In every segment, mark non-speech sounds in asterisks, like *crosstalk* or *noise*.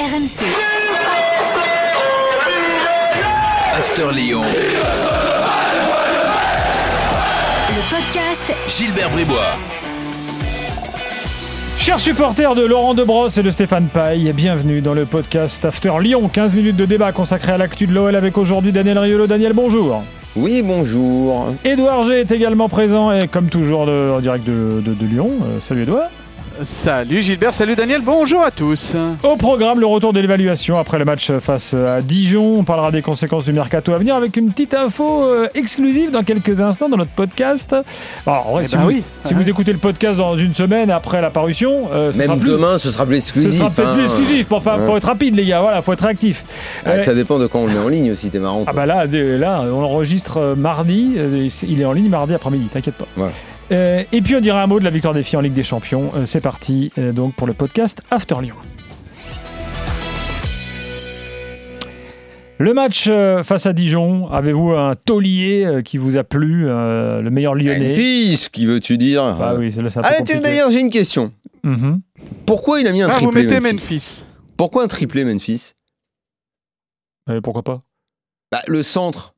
RMC. After Lyon. Le podcast Gilbert Bribois. Chers supporters de Laurent Debrosse et de Stéphane Paille, bienvenue dans le podcast After Lyon. 15 minutes de débat consacré à l'actu de l'OL avec aujourd'hui Daniel Riolo. Daniel, bonjour. Oui, bonjour. Édouard G est également présent et comme toujours de- en direct de, de- de Lyon. Euh, salut Édouard. Salut Gilbert, salut Daniel, bonjour à tous. Au programme, le retour de l'évaluation après le match face à Dijon. On parlera des conséquences du mercato à venir avec une petite info euh, exclusive dans quelques instants dans notre podcast. Alors, en vrai, Eh si, ben vous, oui. si vous écoutez le podcast dans une semaine après la parution, euh, ce sera Même plus- demain, ce sera plus Ce exclusif. sera peut-être hein. plus exclusif. Pour, enfin, Ouais. faut être rapide, les gars. Voilà, faut être actif. Ah, Euh, ça dépend de quand on le met en ligne aussi, t'es marrant. Ah bah là, là, on enregistre mardi. il est en ligne mardi après-midi. T'inquiète pas. Voilà. Euh, et puis on dira un mot de la victoire des filles en Ligue des Champions. Euh, c'est parti euh, donc pour le podcast After Lyon. Le match euh, face à Dijon, avez-vous un taulier euh, qui vous a plu, euh, le meilleur lyonnais? Memphis, qui veux-tu dire? Ah oui, c'est peu Ah, d'ailleurs, j'ai une question. Mhm. Pourquoi il a mis un Ah, vous triplé mettez Memphis? Memphis. Pourquoi un triplé Memphis? Pourquoi pas? Bah, le centre.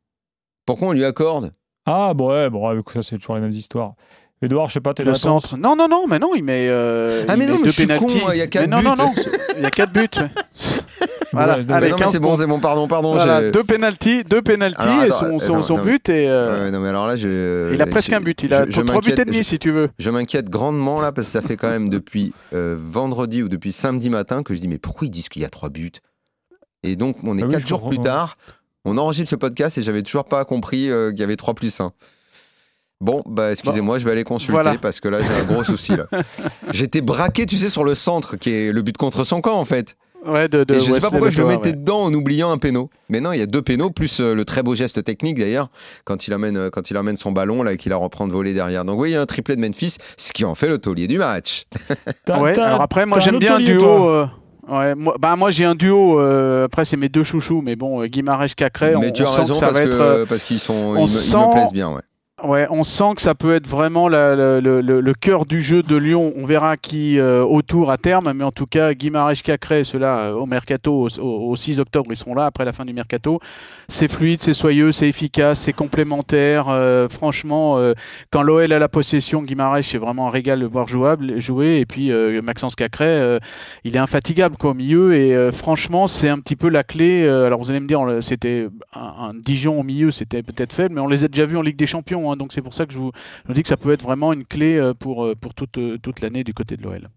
Pourquoi on lui accorde? Ah bon, ouais, bon, ouais, ça c'est toujours les mêmes histoires. Edouard, je sais pas, t'es Le centre. Non, non, non, mais non, il met, euh, Ah, il mais met non, mais deux je suis pénaltys. il y a quatre Mais non, non, buts. non, il y a 4 buts. *laughs* voilà, Ouais, allez, non, mais 15 c'est bon, c'est bon, pardon, pardon. Voilà, deux pénalties, deux pénalties Alors, et attends, son, son, attends, son non, but et euh, Ouais, non, mais alors là, je. il a presque j'ai- un but. Il a je- je 3 buts et demi si tu veux. Je m'inquiète grandement là parce que ça fait quand même depuis euh, vendredi ou depuis samedi matin que je dis mais pourquoi ils disent qu'il y a trois buts? Et donc on est Ah oui, quatre jours plus ouais. tard, on enregistre ce podcast et j'avais toujours pas compris euh, qu'il y avait 3 plus 1. Bon, bah excusez-moi, je vais aller consulter Voilà. parce que là j'ai un gros souci là. *laughs* J'étais braqué, tu sais, sur le centre qui est le but contre son camp en fait. Ouais, de, de et je sais pas Wesley pourquoi je le mettais ouais. dedans en oubliant un péno. Mais non, il y a deux pénaux plus euh, le très beau geste technique d'ailleurs quand il amène euh, quand il amène son ballon là et qu'il la reprend de voler derrière. Donc oui, il y a un triplé de Memphis, ce qui en fait le taulier du match. *laughs* Ouais, alors après, moi j'aime bien un duo. euh, ouais, moi, bah, moi j'ai un duo. euh, après, c'est mes deux chouchous, mais bon, Guimarães Cacré. Mais on, tu as on sent raison que ça parce va que être. euh, parce qu'ils sont on ils, me, ils me plaisent bien ouais. Ouais, on sent que ça peut être vraiment le, cœur du jeu de Lyon. On verra qui euh, autour à terme, mais en tout cas, Guimarães Cacré, ceux-là euh, au mercato, au, au- au 6 octobre, ils seront là après la fin du mercato. C'est fluide, c'est soyeux, c'est efficace, c'est complémentaire. Euh, franchement, quand l'OL a la possession, Guimarães, c'est vraiment un régal de voir jouer. Et puis Maxence Cacré, il est infatigable quoi, au milieu. Et franchement, c'est un petit peu la clé. Alors vous allez me dire, c'était un, un Dijon au milieu, c'était peut-être faible, mais on les a déjà vus en Ligue des Champions. hein, donc c'est pour ça que je vous, dis que ça peut être vraiment une clé euh, pour, euh, pour toute, euh, toute l'année du côté de l'OL.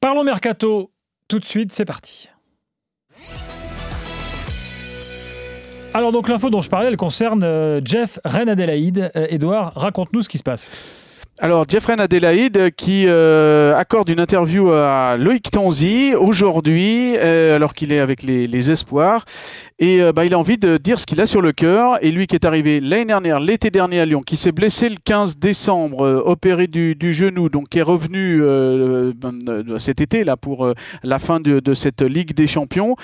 Parlons mercato tout de suite, c'est parti. Alors donc l'info dont je parlais, elle concerne Jeff Rennes-Adélaïde. Euh, Edouard, raconte-nous ce qui se passe. Alors, Jeffrey Adélaïde qui euh, accorde une interview à Loïc Tanzi aujourd'hui, euh, alors qu'il est avec les, les Espoirs. Et euh, bah, il a envie de dire ce qu'il a sur le cœur. Et lui qui est arrivé l'année dernière, l'été dernier à Lyon, qui s'est blessé le 15 décembre, euh, opéré du, du genou, donc qui est revenu euh, cet été là pour la fin de, de cette Ligue des Champions,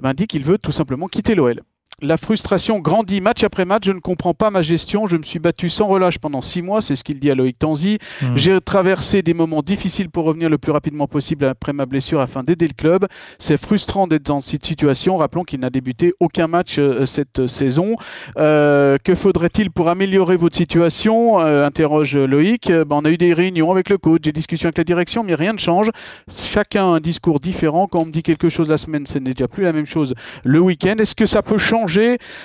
ben, dit qu'il veut tout simplement quitter l'OL. La frustration grandit match après match. Je ne comprends pas ma gestion. Je me suis battu sans relâche pendant six mois. C'est ce qu'il dit à Loïc Tanzi. Hmm. J'ai traversé des moments difficiles pour revenir le plus rapidement possible après ma blessure afin d'aider le club. C'est frustrant d'être dans cette situation. Rappelons qu'il n'a débuté aucun match euh, cette saison. Euh, que faudrait-il pour améliorer votre situation Euh, interroge Loïc. Ben, on a eu des réunions avec le coach, des discussions avec la direction, mais rien ne change. Chacun a un discours différent. Quand on me dit quelque chose la semaine, ce n'est déjà plus la même chose le week-end. Est-ce que ça peut changer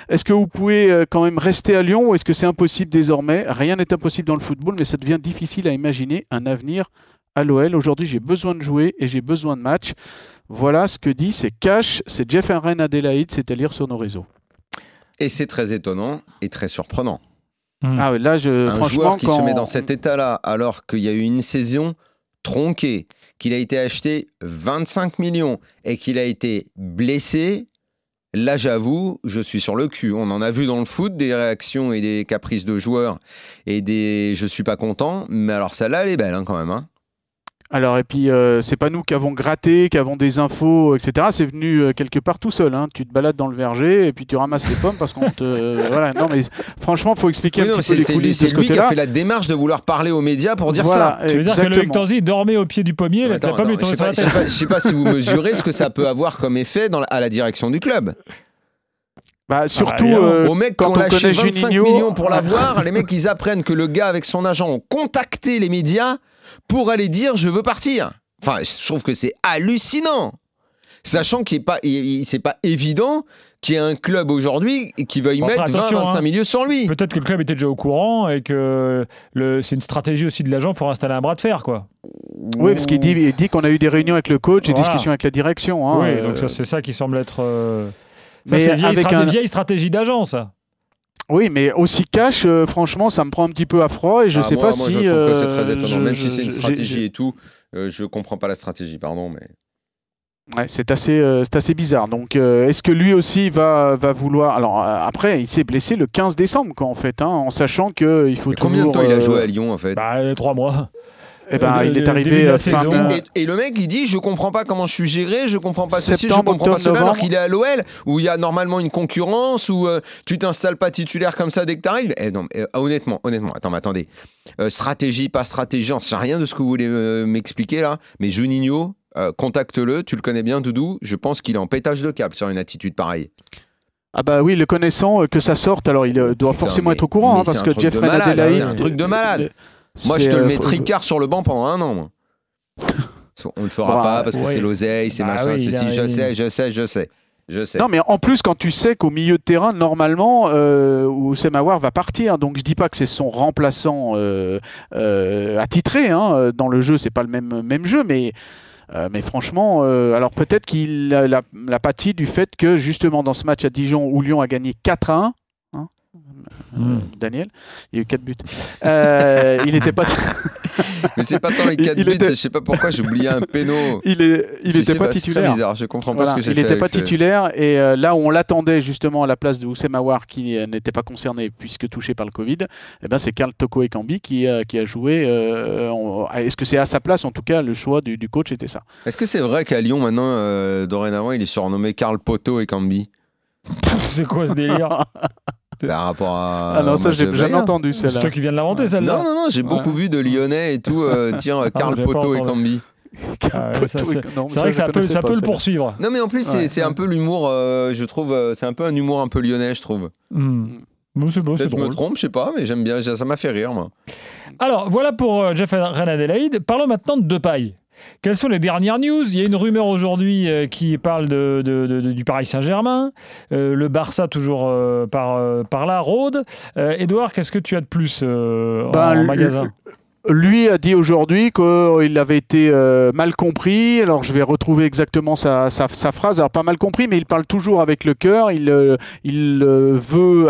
Est-ce que vous pouvez euh, quand même rester à Lyon ou est-ce que c'est impossible désormais? Rien n'est impossible dans le football, mais ça devient difficile à imaginer un avenir à l'OL. Aujourd'hui, j'ai besoin de jouer et j'ai besoin de matchs. Voilà ce que dit, c'est Cash, c'est Jeff Ren Adélaïde, c'est à lire sur nos réseaux. Et c'est très étonnant et très surprenant. Ah ouais, là, je, un franchement, joueur qui quand... se met dans cet état-là alors qu'il y a eu une saison tronquée, qu'il a été acheté 25 millions et qu'il a été blessé, Là, j'avoue, je suis sur le cul. On en a vu dans le foot des réactions et des caprices de joueurs et des je suis pas content. Mais alors, celle-là, elle est belle hein, quand même. hein. Alors, et puis, euh, c'est pas nous qui avons gratté, qui avons des infos, etc. C'est venu euh, quelque part tout seul. hein. Tu te balades dans le verger et puis tu ramasses les pommes parce qu'on te. euh, *laughs* voilà, non, mais franchement, faut expliquer Oui, un non, petit peu c'est les c'est lui, coulisses c'est de ce lui qui a fait la démarche de vouloir parler aux médias pour dire Voilà, ça. Tu veux dire que Loïc. Tanzi dormait au pied du pommier, lui je tomber sais sur pas, la tête. je sais pas si vous *laughs* mesurez ce que ça peut avoir comme effet dans la- à la direction du club. Bah, surtout, évidemment. euh, Aux mecs qui quand on lâché connaît 25 Juninho- millions pour *laughs* l'avoir, les mecs ils apprennent que le gars avec son agent ont contacté les médias pour aller dire je veux partir. Enfin, je trouve que c'est hallucinant. Sachant qu'il n'est pas, c'est pas évident qu'il y ait un club aujourd'hui qui veuille Bon, mettre attention, 20-25 hein. millions sur lui. Peut-être que le club était déjà au courant et que le- c'est une stratégie aussi de l'agent pour installer un bras de fer, quoi. oui, parce qu'il dit, il dit qu'on a eu des réunions avec le coach et Voilà. discussions avec la direction. hein, oui, euh, donc c'est ça qui semble être. euh, Ça, Mais c'est vieille, avec stra- un- vieille stratégie d'agent, ça. Oui, mais aussi cash, euh, franchement, ça me prend un petit peu à froid et je Ah, sais moi, pas moi, si. je trouve que c'est euh, très étonnant, je- même si c'est une stratégie et tout. euh, je comprends pas la stratégie, pardon, mais Ouais, c'est assez, euh, c'est assez bizarre. Donc, euh, est-ce que lui aussi va, va vouloir Alors euh, après, il s'est blessé le 15 décembre, quoi, en fait, hein, en sachant que il faut Mais combien de temps il a euh, joué à Lyon en fait? Bah, euh, trois mois. Eh ben, Euh, il est arrivé euh, fin Et, et le mec, il dit Je comprends pas comment je suis géré, je comprends pas ceci, je comprends pas cela, alors qu'il est à l'OL, où il y a normalement une concurrence, où euh, tu t'installes pas titulaire comme ça dès que t'arrives. Eh non, mais, euh, honnêtement, honnêtement, attends, mais attendez. Euh, stratégie, pas stratégie, j'en sais rien de ce que vous voulez euh, m'expliquer là, mais Juninho, euh, contacte-le, tu le connais bien, Doudou, je pense qu'il est en pétage de câble sur une attitude pareille. Ah bah oui, le connaissant, euh, que ça sorte, alors il euh, doit Putain, forcément mais- être au courant, hein, parce que malade, Adelaide, c'est un truc de malade. Moi, je te le euh, mets tricard sur le banc pendant un an, moi. On le fera Bah, pas parce que c'est l'oseille, c'est Bah machin, oui, ceci, a- je sais, je sais, je sais. Je sais. Non, mais en plus, quand tu sais qu'au milieu de terrain, normalement, euh, Oussem Aouar va partir. Donc, je dis pas que c'est son remplaçant euh, euh, attitré. Hein. Dans le jeu, c'est pas le même, même jeu, mais. euh, mais franchement, euh, alors peut-être qu'il a la, la pâtit du fait que justement dans ce match à Dijon où Lyon a gagné 4 à 1, euh, Mm. Daniel, il y a eu 4 buts. Euh, il n'était pas, *laughs* Mais c'est pas tant les Il- 4 il buts, était- je sais pas pourquoi j'ai oublié un péno. il est, il était pas c'est très titulaire. bizarre, je comprends pas Voilà, ce que j'ai il n'était pas ce- titulaire et euh, là où on l'attendait justement à la place de Oussem Aouar qui euh, n'était pas concerné puisque touché par le Covid, eh ben c'est Karl Toko Ekambi qui, a- qui a joué. euh, en- Est-ce que c'est à sa place? En tout cas le choix du, du coach était ça Est-ce que c'est vrai qu'à Lyon, maintenant, euh, dorénavant, il est surnommé Karl Poto et Cambi C'est quoi ce délire? *laughs* Par rapport à. Ah non ça j'ai jamais entendu C'est celle-là. toi qui viens de l'inventer, celle-là. Non, non, non, j'ai beaucoup vu de Lyonnais et tout. euh, *laughs* tiens, Karl j'avais pas Poto et. Cambi. Ah *laughs* ouais, c'est- C'est vrai que ça peut, ça peut le poursuivre. Non, mais en plus, c'est Ouais, c'est un peu l'humour, euh, je trouve, euh, c'est un peu un humour un peu lyonnais, je trouve. Hmm. Bon, c'est beau, c'est Peut-être je me trompe, je sais pas, mais j'aime bien, ça m'a fait rire, moi. Alors, voilà pour euh, Jeff Ren Adelaide. Parlons maintenant de Depay. Quelles sont les dernières news? Il y a une rumeur aujourd'hui euh, qui parle de, de- de- de- du Paris Saint-Germain, euh, le Barça toujours euh, par, par là. Euh, Edouard, qu'est-ce que tu as de plus en- Ben, en magasin? Lui a dit aujourd'hui qu'il avait été euh, mal compris. Alors je vais retrouver exactement sa, phrase. Alors pas mal compris, mais il parle toujours avec le cœur. Il, euh, euh, veut,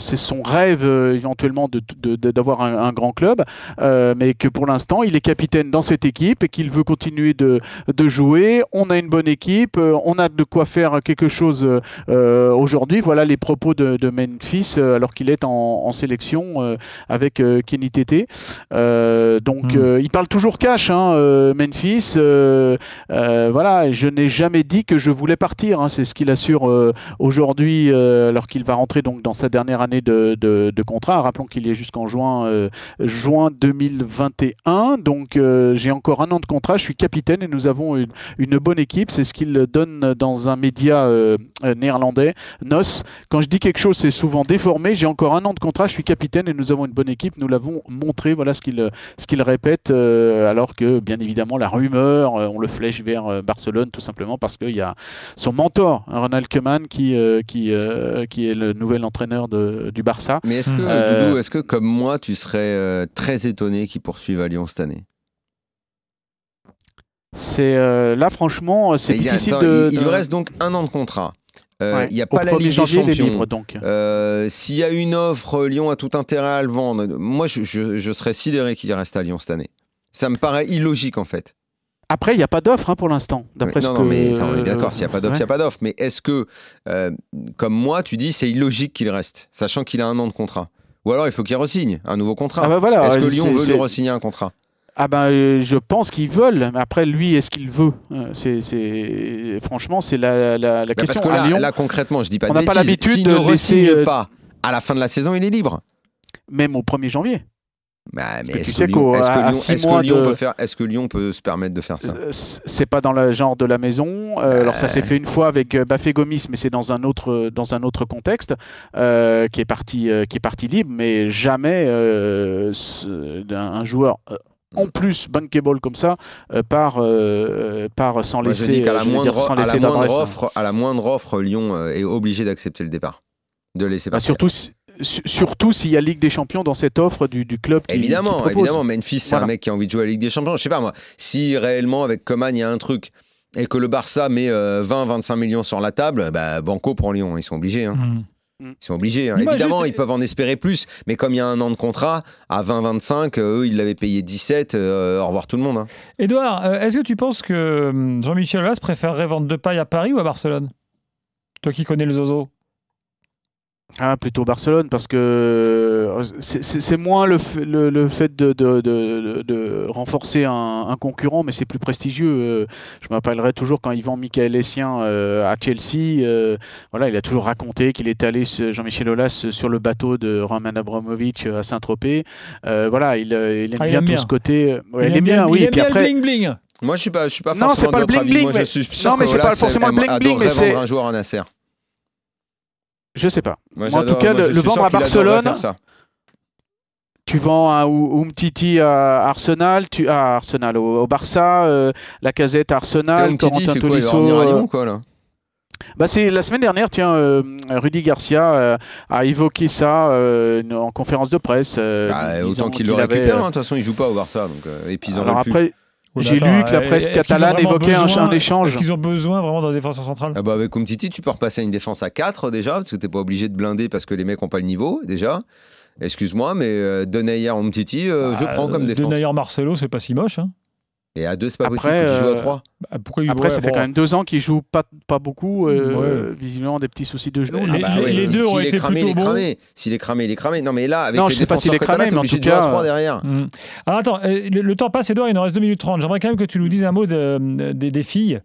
c'est son rêve éventuellement de- de- de- d'avoir un, grand club, mais que pour l'instant il est capitaine dans cette équipe et qu'il veut continuer de, jouer. On a une bonne équipe, on a de quoi faire quelque chose aujourd'hui. Voilà les propos de, Memphis alors qu'il est en, sélection avec Kenny Tété. Donc Hmm. euh, il parle toujours cash, hein, euh, Memphis. euh, euh, voilà, je n'ai jamais dit que je voulais partir. hein, c'est ce qu'il assure euh, aujourd'hui, euh, alors qu'il va rentrer donc dans sa dernière année de, de- de contrat. Rappelons qu'il y est jusqu'en juin, euh, juin 2021. Donc euh, j'ai encore un an de contrat. Je suis capitaine et nous avons une, une bonne équipe. C'est ce qu'il donne dans un média euh, euh, néerlandais, NOS. Quand je dis quelque chose, c'est souvent déformé. J'ai encore un an de contrat. Je suis capitaine et nous avons une bonne équipe. Nous l'avons montré. Voilà ce qu'il ce qu'il répète, euh, alors que bien évidemment la rumeur, euh, on le flèche vers euh, Barcelone tout simplement parce qu'il y a son mentor, hein, Ronald Koeman, qui, qui, qui est le nouvel entraîneur de- du Barça. Mais est-ce que, Doudou, est-ce que comme moi, tu serais très étonné qu'il poursuive à Lyon cette année? C'est euh, là franchement, c'est difficile attends, de. il, il de- lui reste donc un an de contrat. Euh, Ouais. Il n'y a Au pas la 1er Ligue des Champions. libre donc. Euh, S'il y a une offre, Lyon a tout intérêt à le vendre. Moi, je, je- je serais sidéré qu'il reste à Lyon cette année. Ça me paraît illogique en fait. Après, il n'y a pas d'offre hein, pour l'instant. D'après non, ce non, que- mais ça, on est d'accord, s'il n'y a pas d'offre, il n'y a pas d'offre. Mais est-ce que, euh, comme moi, tu dis c'est illogique qu'il reste, sachant qu'il a un an de contrat? Ou alors il faut qu'il re-signe un nouveau contrat Ah bah voilà, Est-ce que Lyon c'est- veut c'est- lui re-signer un contrat? Ah ben, euh, je pense qu'ils veulent. Mais après, lui, est-ce qu'il veut Euh, c'est, Franchement, c'est la, la, la Bah, parce question. que à là, Lyon, là, concrètement, je dis pas on de n'a pas l'habitude de ne laisser, euh, pas à la fin de la saison, il est libre. même au 1er janvier. Bah, mais que est-ce tu que sais Lyon, que à- à que peut faire, est-ce que Lyon peut se permettre de faire ça C'est pas dans le genre de la maison. Euh, Alors ça s'est fait une fois avec Bafé Gomis, mais c'est dans un autre dans un autre contexte euh, qui est parti qui est parti libre, mais jamais un joueur en plus bankable comme ça euh, part euh, sans laisser qu'à euh, la, je veux moindre, dire, sans à la laisser moindre offre, à la moindre offre, Lyon est obligé d'accepter le départ, de laisser Bah, partir. surtout si- surtout s'il y a Ligue des Champions dans cette offre du, du club qui, qui Évidemment, propose. évidemment, Memphis, c'est Voilà. un mec qui a envie de jouer à la Ligue des Champions. Je sais pas moi, si réellement avec Coman il y a un truc et que le Barça met 20-25 millions sur la table, bah, Banco pour Lyon, ils sont obligés. hein. Hmm. Ils sont obligés. hein. Évidemment, juste- ils peuvent en espérer plus, mais comme il y a un an de contrat, à 20-25, euh, eux, ils l'avaient payé 17. euh, au revoir tout le monde. hein. Edouard, euh, est-ce que tu penses que hum, Jean-Michel Aulas préférerait vendre Depay à Paris ou à Barcelone? Toi qui connais le zozo. Ah, plutôt Barcelone, parce que euh, c'est- c'est c'est moins le, f- le, le fait de, de, de- de renforcer un, un concurrent, mais c'est plus prestigieux. Euh, Je me rappellerai toujours quand il vend Michael Essien euh, à Chelsea, euh, voilà, il a toujours raconté qu'il était allé, Jean-Michel Aulas, sur le bateau de Roman Abramovich à Saint-Tropez. Euh, voilà, il, euh, il aime Ah, il bien aime tout bien. ce côté. ouais, il, aime aime bien, oui. il et aime puis bien après, le bling bling. Moi, je suis pas, je suis pas Non, c'est forcément pas le bling-bling, Moi, je mais- suis sûr non, mais c'est pas forcément le elle bling-bling, mais c'est- un joueur à Nasser. Je sais pas. Moi, Moi, en tout cas, moi, le- vendre à Barcelone, ça. Tu vends un Umtiti à Arsenal, tu à Arsenal au, au Barça, euh, la casette à Arsenal, Corentin Tolisso. euh, Lyon, quoi, là bah c'est la semaine dernière, tiens, euh, Rudy Garcia euh, a évoqué ça euh, en conférence de presse. euh, Bah, Autant qu'il qu'il le récupère. euh, hein. De toute façon, il joue pas au Barça, donc euh, et puis ils en Alors veulent plus. Oh, j'ai lu que la euh, presse catalane évoquait un, besoin- un échange. Est-ce qu'ils ont besoin vraiment d'un défenseur central Ah bah avec Umtiti, tu peux repasser à une défense à 4 déjà, parce que t'es pas obligé de blinder parce que les mecs ont pas le niveau déjà. Excuse-moi, mais euh, Denayer Umtiti, euh, je Bah, prends comme euh, défense. Denayer Marcelo, c'est pas si moche. hein. Et à 2, c'est pas Après, possible, qu'il joue à euh, 3. Bah, pourquoi Après, ouais, ça fait quand même deux ans qu'il joue pas, pas beaucoup, euh, Ouais. visiblement des petits soucis de genoux. Ah bah les- les deux ont s'il est été cramé, plutôt il est bons. cramé. S'il est cramé, il est cramé. Non mais là, avec Non, les je sais pas s'il est cramé, mais en tout cas, 3 euh, derrière. Hmm. Alors attends, euh, le, le temps passe, Edouard, il nous reste 2 minutes 30. J'aimerais quand même que tu nous dises un mot de- de- des- des filles.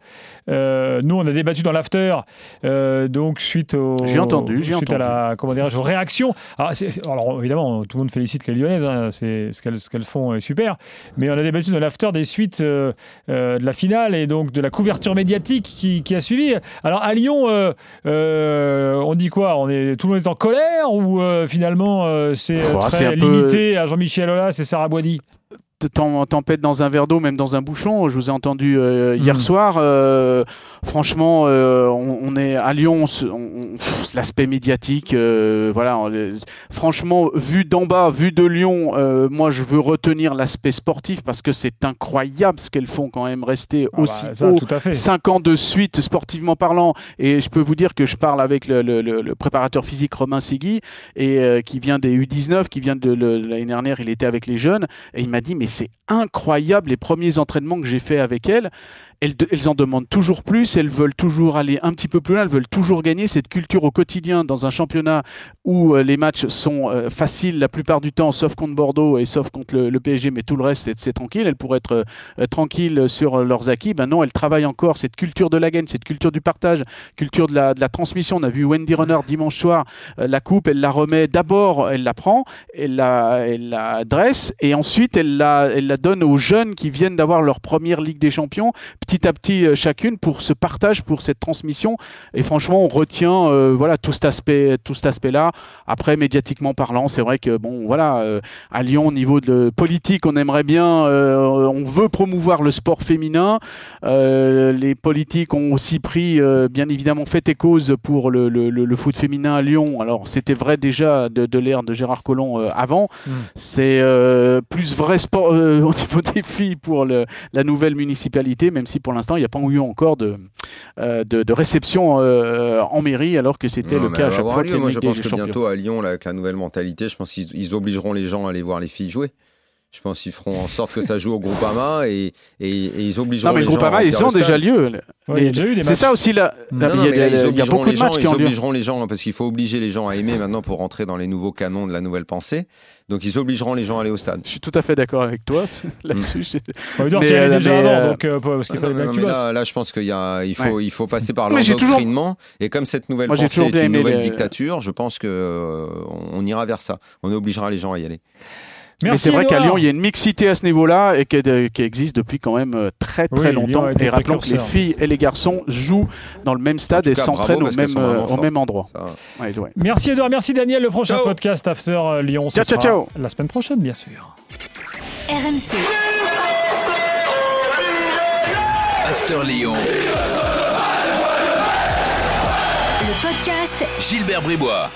Euh, nous, on a débattu dans l'after, euh, donc suite au. J'ai entendu, j'ai suite à la, comment dirais-je, aux réactions. Alors, c'est- c'est- alors, évidemment, tout le monde félicite les Lyonnaises, hein, c'est ce qu'elles ce qu'elles font est super. Mais on a débattu dans l'after des suites euh, euh, de la finale et donc de la couverture médiatique qui, qui a suivi. Alors à Lyon, euh, euh, on dit quoi? On est tout le monde est en colère ou euh, finalement euh, c'est euh, Oh, très peu- limité à Jean-Michel Aulas et Sarah Tem- tempête dans un verre d'eau, même dans un bouchon. Je vous ai entendu euh, hier Mm. soir. euh, franchement, euh, on, on est à Lyon. L'aspect médiatique, voilà. on- franchement, vu d'en bas, vu de Lyon, moi, je veux retenir l'aspect sportif parce que c'est incroyable ce qu'elles font quand même rester Ah bah, aussi ça, haut. tout à fait. Cinq ans de suite, sportivement parlant, et je peux vous dire que je parle avec le, le- préparateur physique Romain Segui, et qui vient des U19, qui vient de l'année dernière, il était avec les jeunes, et il m'a dit mais c'est incroyable les premiers entraînements que j'ai fait avec elles. Elles, en demandent toujours plus, elles veulent toujours aller un petit peu plus loin, elles veulent toujours gagner cette culture au quotidien dans un championnat où euh, les matchs sont euh, faciles la plupart du temps, sauf contre Bordeaux et sauf contre le, PSG, mais tout le reste c'est- tranquille. Elles pourraient être euh, tranquilles sur leurs acquis. Ben non, elles travaillent encore cette culture de la gagne, cette culture du partage, culture de la, de la transmission. On a vu Wendy Runner dimanche soir, la coupe, elle la remet d'abord, elle la prend, elle la, elle la dresse et ensuite elle la, elle la donne aux jeunes qui viennent d'avoir leur première Ligue des Champions, petit à petit euh, chacune pour ce partage, pour cette transmission. Et franchement, on retient euh, voilà tout cet aspect, tout cet aspect-là. Après, médiatiquement parlant, c'est vrai que bon, voilà, euh, à Lyon, au niveau de politique, on aimerait bien, euh, on veut promouvoir le sport féminin. Les politiques ont aussi pris, bien évidemment, fait et cause pour le, le- le- le foot féminin à Lyon. Alors, c'était vrai déjà de, de l'ère de Gérard Collomb avant. Mm. C'est plus vrai sport *laughs* au niveau des filles pour le- la nouvelle municipalité, même si pour l'instant, il n'y a pas eu encore de, euh, de, de réception euh, en mairie, alors que c'était le cas à chaque fois lieu. Moi, je pense que bientôt à Lyon, là, avec la nouvelle mentalité, je pense qu'ils ils obligeront les gens à aller voir les filles jouer. Je pense qu'ils feront en sorte que ça joue au Groupama et, et, et ils obligeront Non, mais les le gens à Groupama, ils ont déjà lieu. Ouais, il y a déjà eu des C'est ça aussi, là. Mais non, il y a mais là, des- ils il y a obligeront beaucoup de les gens, matchs qui ils ont lieu. obligeront les gens parce qu'il faut obliger les gens à aimer maintenant pour rentrer dans les nouveaux canons de la nouvelle pensée. Donc ils obligeront les gens à aller au stade. Je suis tout à fait d'accord avec toi *laughs* là-dessus. j'ai- On va dire Mais, qu'il y avait euh, déjà mais, avant, euh, donc, euh, parce qu'il fallait non, bien non, que tu mais bosses. là, là, je pense qu'il y a, il faut, il faut passer par Mais l'endoctrinement. Et comme cette nouvelle Moi, pensée est une nouvelle dictature, je pense que euh, on ira vers ça. On obligera les gens à y aller. Mais c'est vrai qu'à. Lyon, il y a une mixité à ce niveau-là et qui, existe depuis quand même euh, très très Oui, longtemps. Et rappelons que les filles et les garçons jouent dans le même stade et s'entraînent au même, euh, au même endroit. Ça, Ouais, ouais. Merci Edouard, merci Daniel. Le prochain Ciao. podcast After euh, Lyon, ce Ciao, ciao, sera ciao. la semaine prochaine, bien sûr. RMC, After Lyon. le podcast Gilbert Bribois.